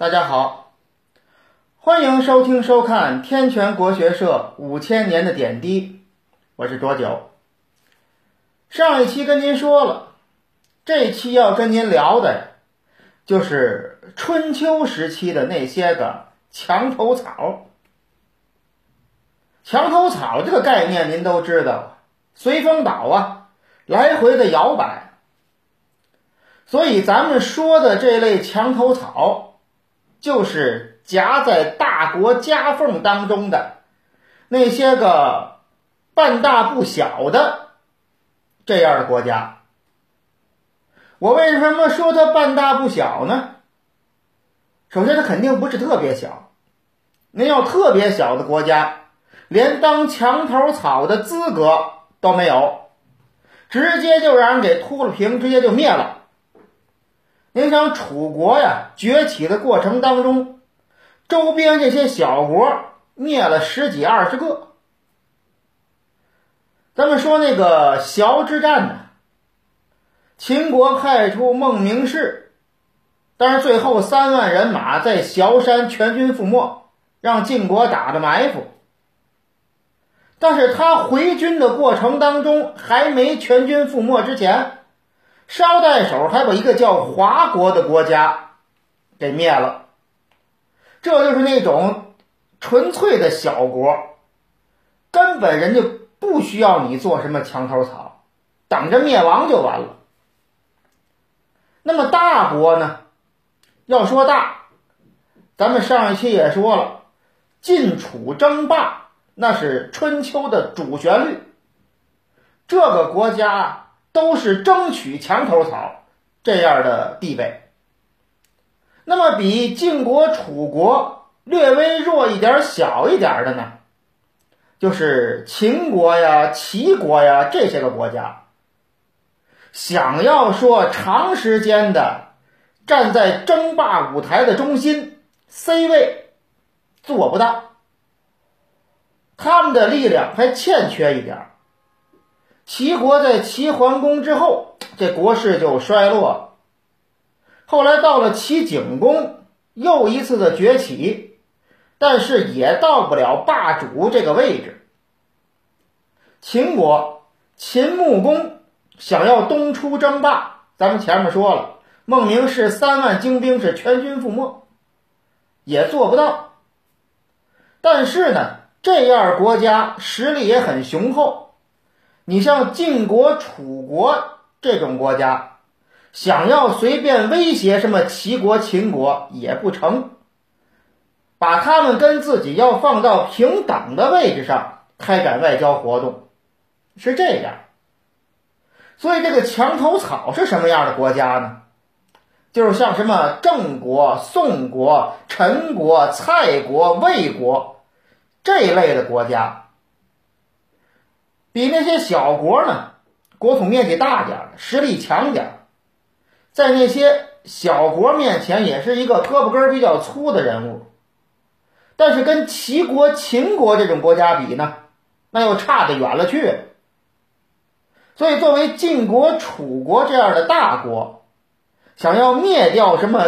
大家好，欢迎收听收看天泉国学社五千年的点滴，我是卓九。上一期跟您说了，这期要跟您聊的，就是春秋时期的那些个墙头草。墙头草这个概念您都知道，随风倒啊，来回的摇摆。所以咱们说的这类墙头草。就是夹在大国夹缝当中的那些个半大不小的这样的国家。我为什么说它半大不小呢？首先，它肯定不是特别小。您要特别小的国家，连当墙头草的资格都没有，直接就让人给秃了平，直接就灭了。您想楚国呀崛起的过程当中，周边这些小国灭了十几二十个。咱们说那个崤之战呢，秦国派出孟明视，但是最后三万人马在崤山全军覆没，让晋国打的埋伏。但是他回军的过程当中，还没全军覆没之前。捎带手还把一个叫华国的国家给灭了，这就是那种纯粹的小国，根本人家不需要你做什么墙头草，等着灭亡就完了。那么大国呢？要说大，咱们上一期也说了，晋楚争霸那是春秋的主旋律，这个国家。都是争取墙头草这样的地位。那么比晋国、楚国略微弱一点、小一点的呢，就是秦国呀、齐国呀这些个国家。想要说长时间的站在争霸舞台的中心 C 位，做不到。他们的力量还欠缺一点。齐国在齐桓公之后，这国势就衰落了。后来到了齐景公，又一次的崛起，但是也到不了霸主这个位置。秦国秦穆公想要东出争霸，咱们前面说了，孟明视三万精兵是全军覆没，也做不到。但是呢，这样国家实力也很雄厚。你像晋国、楚国这种国家，想要随便威胁什么齐国、秦国也不成，把他们跟自己要放到平等的位置上开展外交活动，是这样。所以这个墙头草是什么样的国家呢？就是像什么郑国、宋国、陈国、蔡国、魏国这一类的国家。比那些小国呢，国土面积大点实力强点在那些小国面前也是一个胳膊根比较粗的人物。但是跟齐国、秦国这种国家比呢，那又差得远了去。所以，作为晋国、楚国这样的大国，想要灭掉什么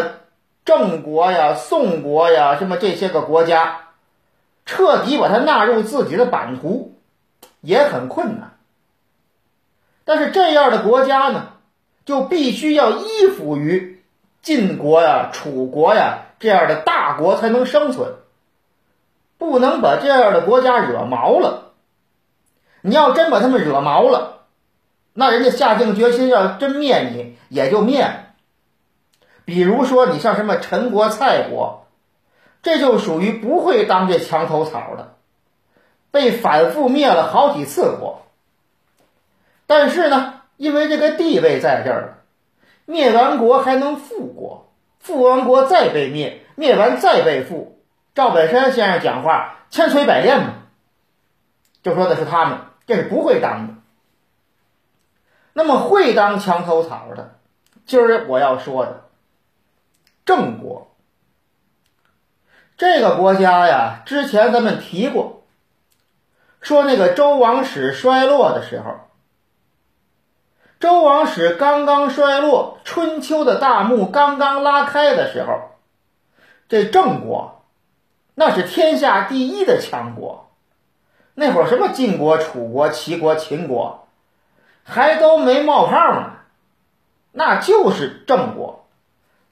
郑国呀、宋国呀，什么这些个国家，彻底把它纳入自己的版图。也很困难，但是这样的国家呢，就必须要依附于晋国呀、楚国呀这样的大国才能生存，不能把这样的国家惹毛了。你要真把他们惹毛了，那人家下定决心要真灭你，也就灭。比如说，你像什么陈国、蔡国，这就属于不会当这墙头草的。被反复灭了好几次国，但是呢，因为这个地位在这儿，灭完国还能复国，复完国再被灭，灭完再被复。赵本山先生讲话千锤百炼嘛，就说的是他们，这是不会当的。那么会当墙头草的，今儿我要说的郑国这个国家呀，之前咱们提过。说那个周王室衰落的时候，周王室刚刚衰落，春秋的大幕刚刚拉开的时候，这郑国那是天下第一的强国。那会儿什么晋国、楚国、齐国、秦国，还都没冒泡呢，那就是郑国。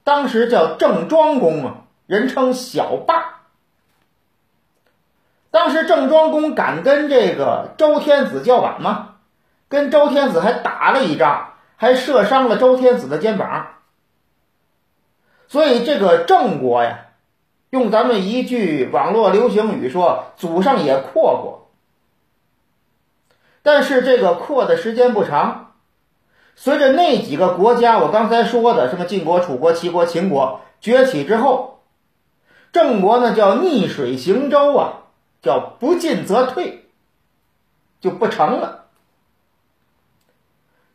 当时叫郑庄公啊，人称小霸。当时郑庄公敢跟这个周天子叫板吗？跟周天子还打了一仗，还射伤了周天子的肩膀。所以这个郑国呀，用咱们一句网络流行语说，祖上也阔过。但是这个扩的时间不长，随着那几个国家我刚才说的什么晋国、楚国、齐国、秦国崛起之后，郑国呢叫逆水行舟啊。叫不进则退，就不成了。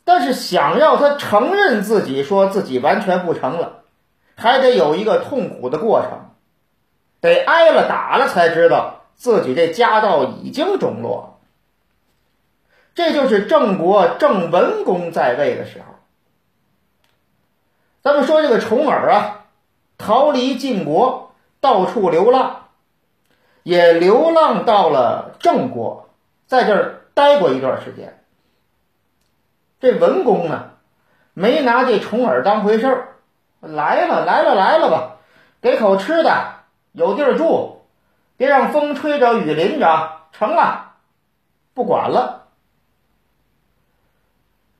但是想要他承认自己，说自己完全不成了，还得有一个痛苦的过程，得挨了打了才知道自己这家道已经中落。这就是郑国郑文公在位的时候。咱们说这个重耳啊，逃离晋国，到处流浪。也流浪到了郑国，在这儿待过一段时间。这文公呢，没拿这重耳当回事儿，来了来了来了吧，给口吃的，有地儿住，别让风吹着雨淋着，成了，不管了。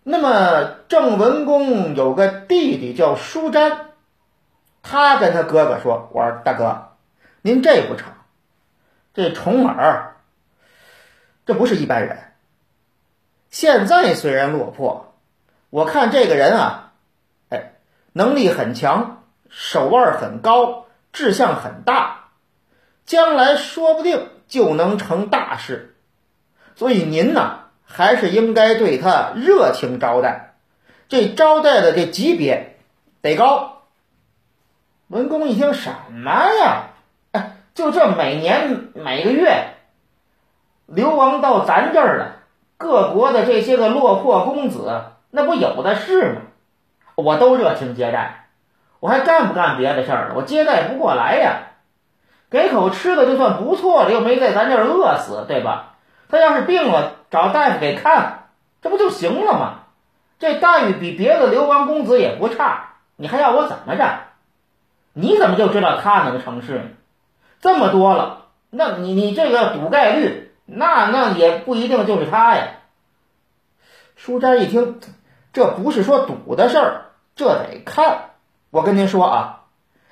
那么郑文公有个弟弟叫舒詹，他跟他哥哥说：“我说大哥，您这不成。”这重耳，这不是一般人。现在虽然落魄，我看这个人啊，哎，能力很强，手腕很高，志向很大，将来说不定就能成大事。所以您呢，还是应该对他热情招待，这招待的这级别得高。文公一听，什么呀？就这每年每个月流亡到咱这儿的各国的这些个落魄公子，那不有的是吗？我都热情接待，我还干不干别的事儿了？我接待不过来呀，给口吃的就算不错了，又没在咱这儿饿死，对吧？他要是病了，找大夫给看，这不就行了吗？这待遇比别的流亡公子也不差，你还要我怎么着？你怎么就知道他能成事呢？这么多了，那你你这个赌概率，那那也不一定就是他呀。舒斋一听，这不是说赌的事儿，这得看。我跟您说啊，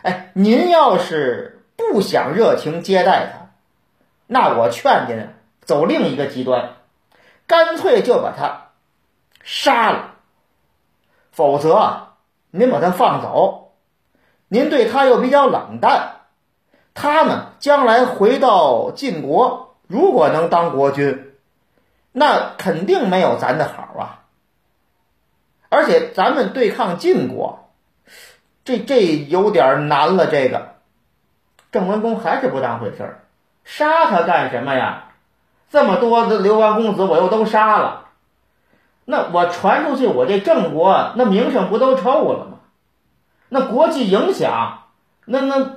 哎，您要是不想热情接待他，那我劝您走另一个极端，干脆就把他杀了。否则，您把他放走，您对他又比较冷淡。他呢，将来回到晋国，如果能当国君，那肯定没有咱的好啊。而且咱们对抗晋国，这这有点难了。这个郑文公还是不当回事儿，杀他干什么呀？这么多的流亡公子，我又都杀了，那我传出去，我这郑国那名声不都臭了吗？那国际影响，那那。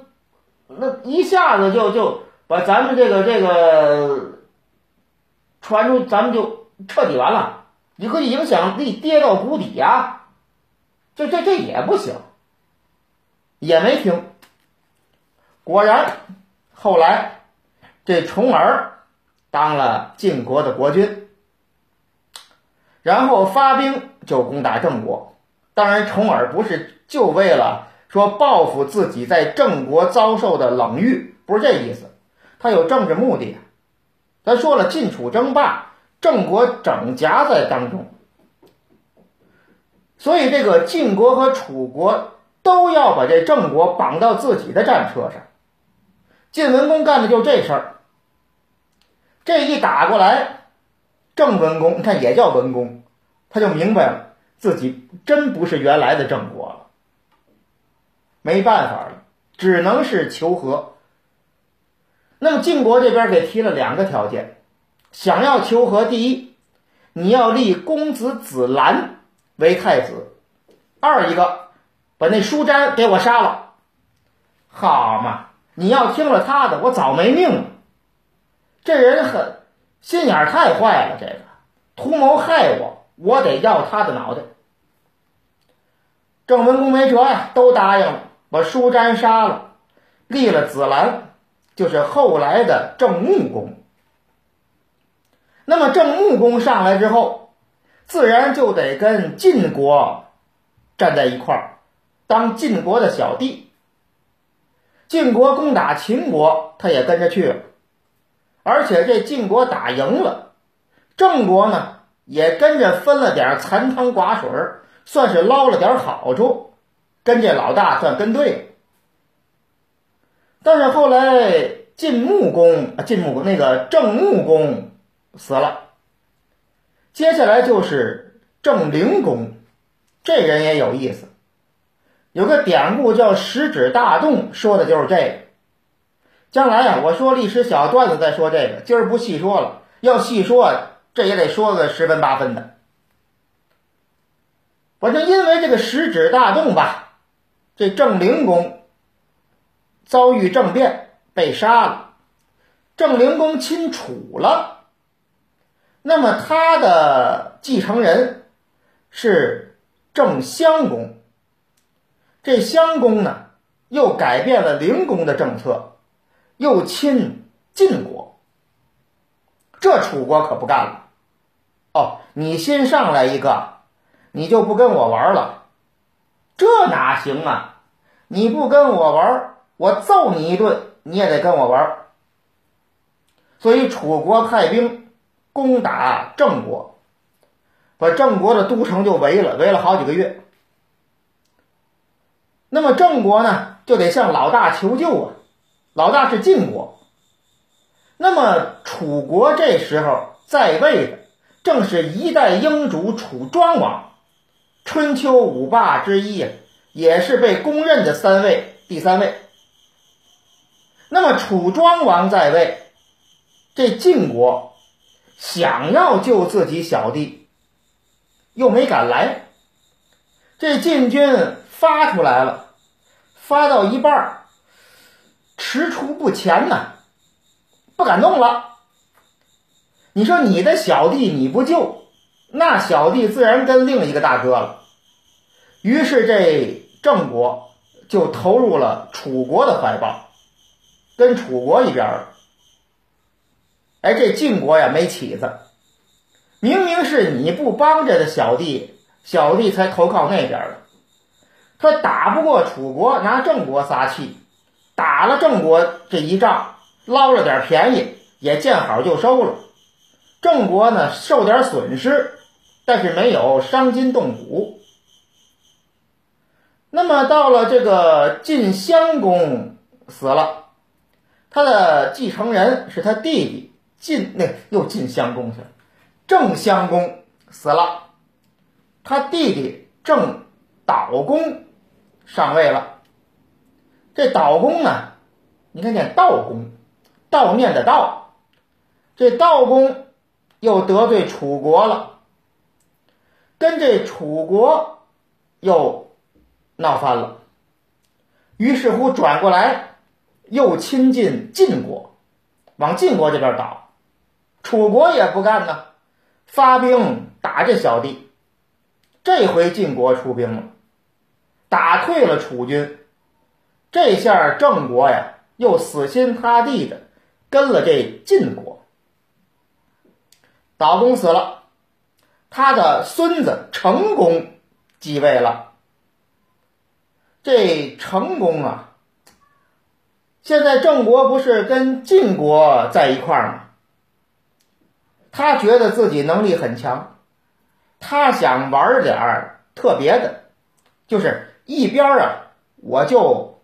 那一下子就就把咱们这个这个传出，咱们就彻底完了，你可以影响力跌到谷底呀，这这这也不行，也没听。果然，后来这重耳当了晋国的国君，然后发兵就攻打郑国。当然，重耳不是就为了。说报复自己在郑国遭受的冷遇，不是这意思，他有政治目的。咱说了，晋楚争霸，郑国整夹在当中，所以这个晋国和楚国都要把这郑国绑到自己的战车上。晋文公干的就这事儿，这一打过来，郑文公你看也叫文公，他就明白了自己真不是原来的郑国。没办法了，只能是求和。那么晋国这边给提了两个条件，想要求和：第一，你要立公子子兰为太子；二一个，把那舒詹给我杀了。好嘛，你要听了他的，我早没命了。这人很心眼太坏了，这个图谋害我，我得要他的脑袋。郑文公没辙呀，都答应了，把舒詹杀了，立了子兰，就是后来的郑穆公。那么郑穆公上来之后，自然就得跟晋国站在一块儿，当晋国的小弟。晋国攻打秦国，他也跟着去了，而且这晋国打赢了，郑国呢也跟着分了点残汤寡水，算是捞了点好处，跟这老大算跟对。但是后来晋穆公啊，晋穆公那个郑穆公死了，接下来就是郑灵公，这人也有意思。有个典故叫“食指大动”，说的就是这个。将来啊，我说历史小段子再说这个，今儿不细说了。要细说，这也得说个十分八分的。反正因为这个食指大动吧，这郑灵公遭遇政变，被杀了。郑灵公亲楚了，那么他的继承人是郑襄公。这襄公呢，又改变了灵公的政策，又亲晋国。这楚国可不干了。哦，你新上来一个，你就不跟我玩了？这哪行啊！你不跟我玩，我揍你一顿，你也得跟我玩。所以楚国派兵攻打郑国，把郑国的都城就围了，围了好几个月。那么郑国呢，就得向老大求救啊！老大是晋国。那么楚国这时候在位的正是一代英主楚庄王，春秋五霸之一，也是被公认的三位第三位。那么楚庄王在位，这晋国想要救自己小弟，又没敢来。这晋军。发出来了，发到一半儿，踟蹰不前呢，不敢动了。你说你的小弟你不救，那小弟自然跟另一个大哥了。于是这郑国就投入了楚国的怀抱，跟楚国一边儿。哎，这晋国呀没起子，明明是你不帮着的小弟，小弟才投靠那边的。他打不过楚国，拿郑国撒气，打了郑国这一仗，捞了点便宜，也见好就收了。郑国呢受点损失，但是没有伤筋动骨。那么到了这个晋襄公死了，他的继承人是他弟弟晋，那又晋襄公去了。郑襄公死了，他弟弟郑悼公。上位了，这悼公呢？你看念悼公，悼念的悼，这悼公又得罪楚国了，跟这楚国又闹翻了，于是乎转过来又亲近晋国，往晋国这边倒，楚国也不干呢，发兵打这小弟，这回晋国出兵了。打退了楚军，这下郑国呀又死心塌地的跟了这晋国。岛公死了，他的孙子成公继位了。这成公啊，现在郑国不是跟晋国在一块儿吗？他觉得自己能力很强，他想玩点特别的，就是。一边啊，我就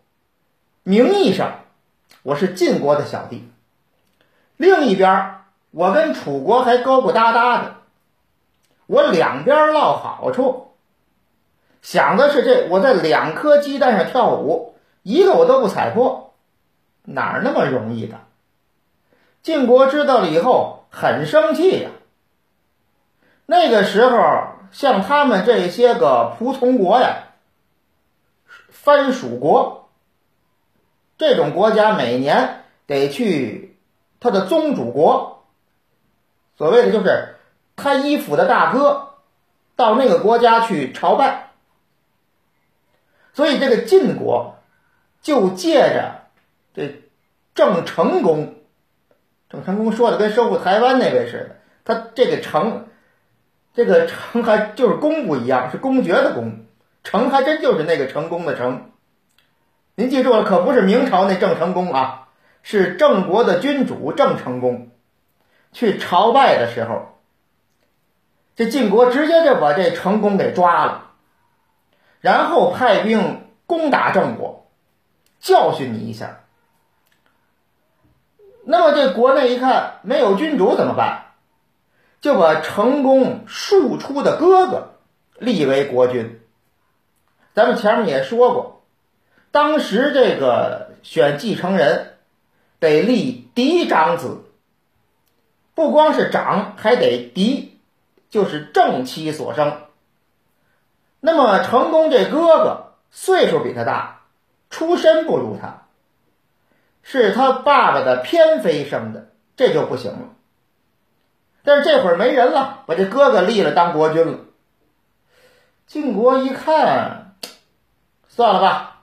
名义上我是晋国的小弟；另一边我跟楚国还勾勾搭搭的，我两边落好处。想的是这，我在两颗鸡蛋上跳舞，一个我都不踩破，哪儿那么容易的？晋国知道了以后很生气呀。那个时候，像他们这些个仆从国呀。藩属国，这种国家每年得去他的宗主国，所谓的就是他依附的大哥到那个国家去朝拜，所以这个晋国就借着这郑成功，郑成功说的跟收复台湾那位似的，他这个成，这个成还就是公不一样，是公爵的公，成还真就是那个成功的成。您记住了，可不是明朝那郑成功啊，是郑国的君主郑成功去朝拜的时候，这晋国直接就把这成功给抓了，然后派兵攻打郑国，教训你一下。那么这国内一看没有君主怎么办？就把成功庶出的哥哥立为国君。咱们前面也说过。当时这个选继承人得立嫡长子，不光是长，还得嫡，就是正妻所生。那么成功这哥哥岁数比他大，出身不如他，是他爸爸的偏妃生的，这就不行了。但是这会儿没人了，把这哥哥立了当国君了。晋国一看，算了吧。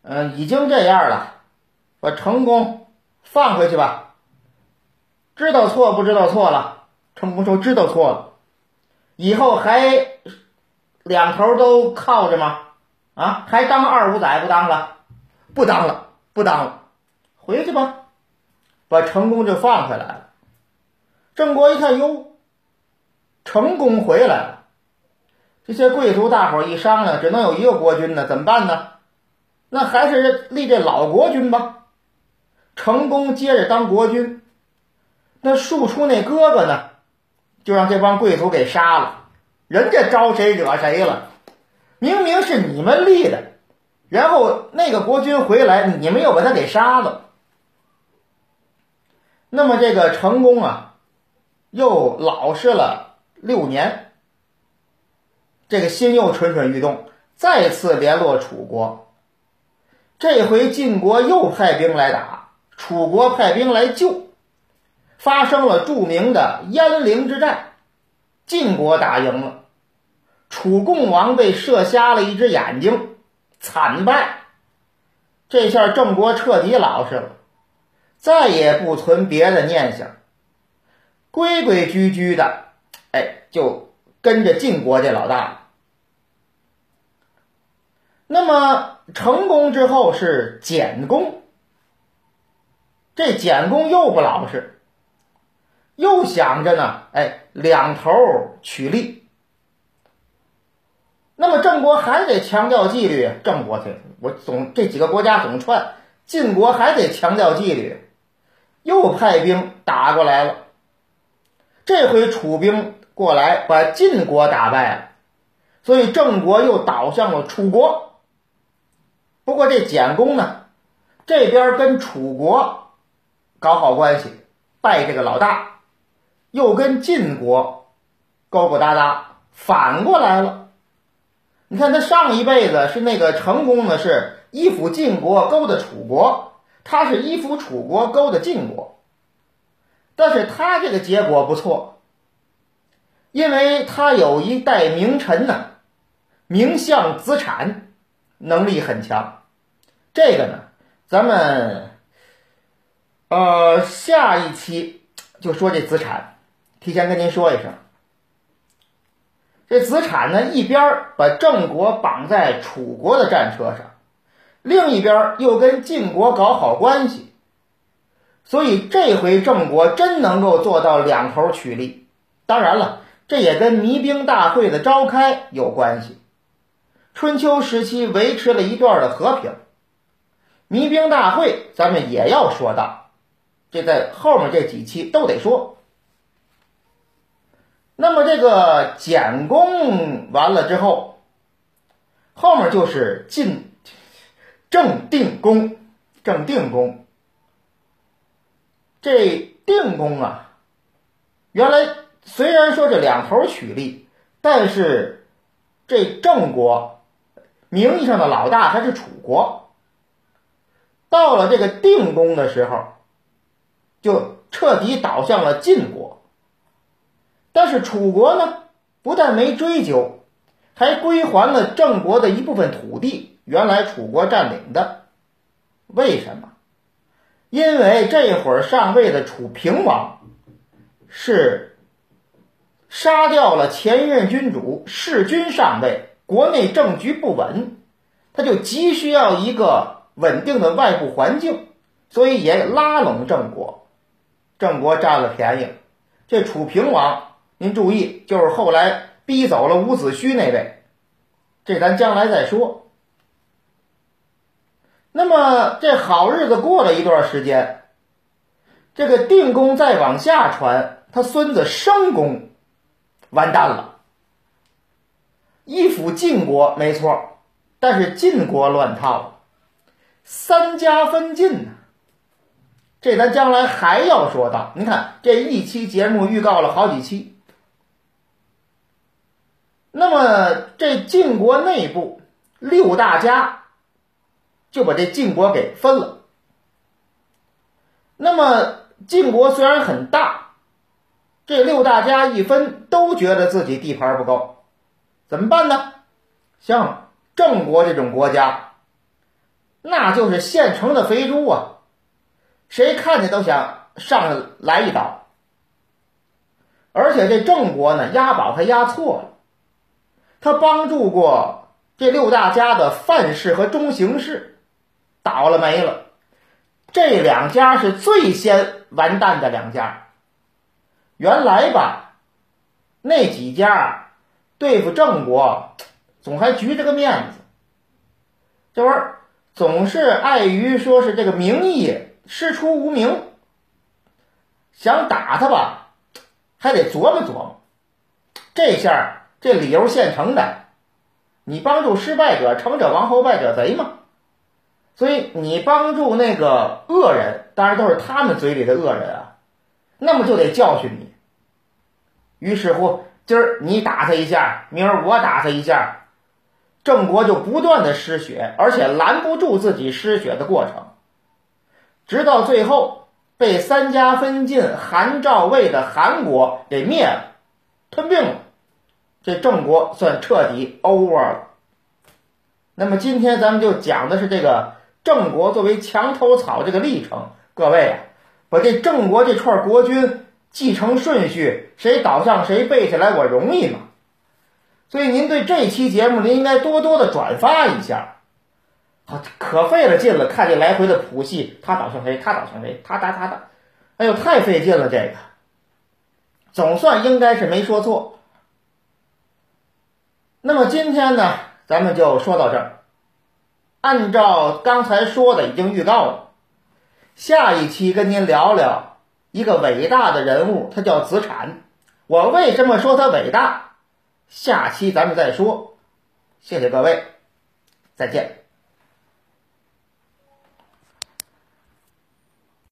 嗯，已经这样了，把成功放回去吧。知道错不知道错了？成功说知道错了，以后还两头都靠着吗？啊，还当二五仔不当了？不当了，不当了，回去吧。把成功就放回来了。郑国一看，哟，成功回来了。这些贵族大伙一商量，只能有一个国君呢，怎么办呢？那还是立这老国君吧，成功接着当国君。那庶出那哥哥呢，就让这帮贵族给杀了。人家招谁惹谁了？明明是你们立的，然后那个国君回来，你们又把他给杀了。那么这个成功啊，又老实了六年，这个心又蠢蠢欲动，再次联络楚国。这回晋国又派兵来打，楚国派兵来救，发生了著名的鄢陵之战，晋国打赢了，楚共王被射瞎了一只眼睛，惨败。这下郑国彻底老实了，再也不存别的念想，规规矩矩的，哎，就跟着晋国这老大。那么。成功之后是简公，这简公又不老实，又想着呢，哎，两头取利。那么郑国还得强调纪律，郑国去，我总这几个国家总串，晋国还得强调纪律，又派兵打过来了。这回楚兵过来把晋国打败了，所以郑国又倒向了楚国。不过这简公呢，这边跟楚国搞好关系，拜这个老大，又跟晋国勾勾搭搭，反过来了。你看他上一辈子是那个成功的，是依附晋国勾的楚国，他是依附楚国勾的晋国，但是他这个结果不错，因为他有一代名臣呢，名相子产，能力很强。这个呢，咱们呃下一期就说这子产，提前跟您说一声。这子产呢，一边把郑国绑在楚国的战车上，另一边又跟晋国搞好关系，所以这回郑国真能够做到两头取利。当然了，这也跟弭兵大会的召开有关系。春秋时期维持了一段的和平。弭兵大会，咱们也要说到，这在后面这几期都得说。那么这个简公完了之后，后面就是晋郑定公，郑定公。这定公啊，原来虽然说这两头取利，但是这郑国名义上的老大还是楚国。到了这个定公的时候，就彻底倒向了晋国。但是楚国呢，不但没追究，还归还了郑国的一部分土地，原来楚国占领的。为什么？因为这会儿上位的楚平王是杀掉了前任君主弑君上位，国内政局不稳，他就急需要一个稳定的外部环境，所以也拉拢郑国，郑国占了便宜。这楚平王，您注意，就是后来逼走了伍子胥那位，这咱将来再说。那么这好日子过了一段时间，这个定公再往下传，他孙子申公完蛋了，一辅晋国没错，但是晋国乱套了，三家分晋呢，这咱将来还要说到。您看这一期节目预告了好几期，那么这晋国内部六大家。就把这晋国给分了。那么晋国虽然很大，这六大家一分都觉得自己地盘不够，怎么办呢？像郑国这种国家，那就是现成的肥猪啊，谁看见都想上来一刀。而且这郑国呢，押宝还押错了，他帮助过这六大家的范氏和中行氏。倒了霉了，这两家是最先完蛋的两家。原来吧，那几家对付郑国，总还局着个面子，这玩意儿总是碍于说是这个名义师出无名，想打他吧，还得琢磨琢磨。这下这理由现成的，你帮助失败者，成者王后败者贼嘛。所以你帮助那个恶人，当然都是他们嘴里的恶人啊，那么就得教训你。于是乎，今儿你打他一下，明儿我打他一下，郑国就不断的失血，而且拦不住自己失血的过程，直到最后被三家分晋韩赵魏的韩国给灭了，吞并了，这郑国算彻底 over 了。那么今天咱们就讲的是这个。郑国作为墙头草这个历程，各位啊，把这郑国这串国君继承顺序，谁倒向谁背下来，我容易吗？所以您对这期节目，您应该多多的转发一下，好，可费了劲了，看这来回的谱系，他倒向谁，他倒向谁，他打他打，哎呦，太费劲了，这个，总算应该是没说错。那么今天呢，咱们就说到这儿。按照刚才说的，已经预告了，下一期跟您聊聊一个伟大的人物，他叫子产。我为什么说他伟大？下期咱们再说。谢谢各位，再见。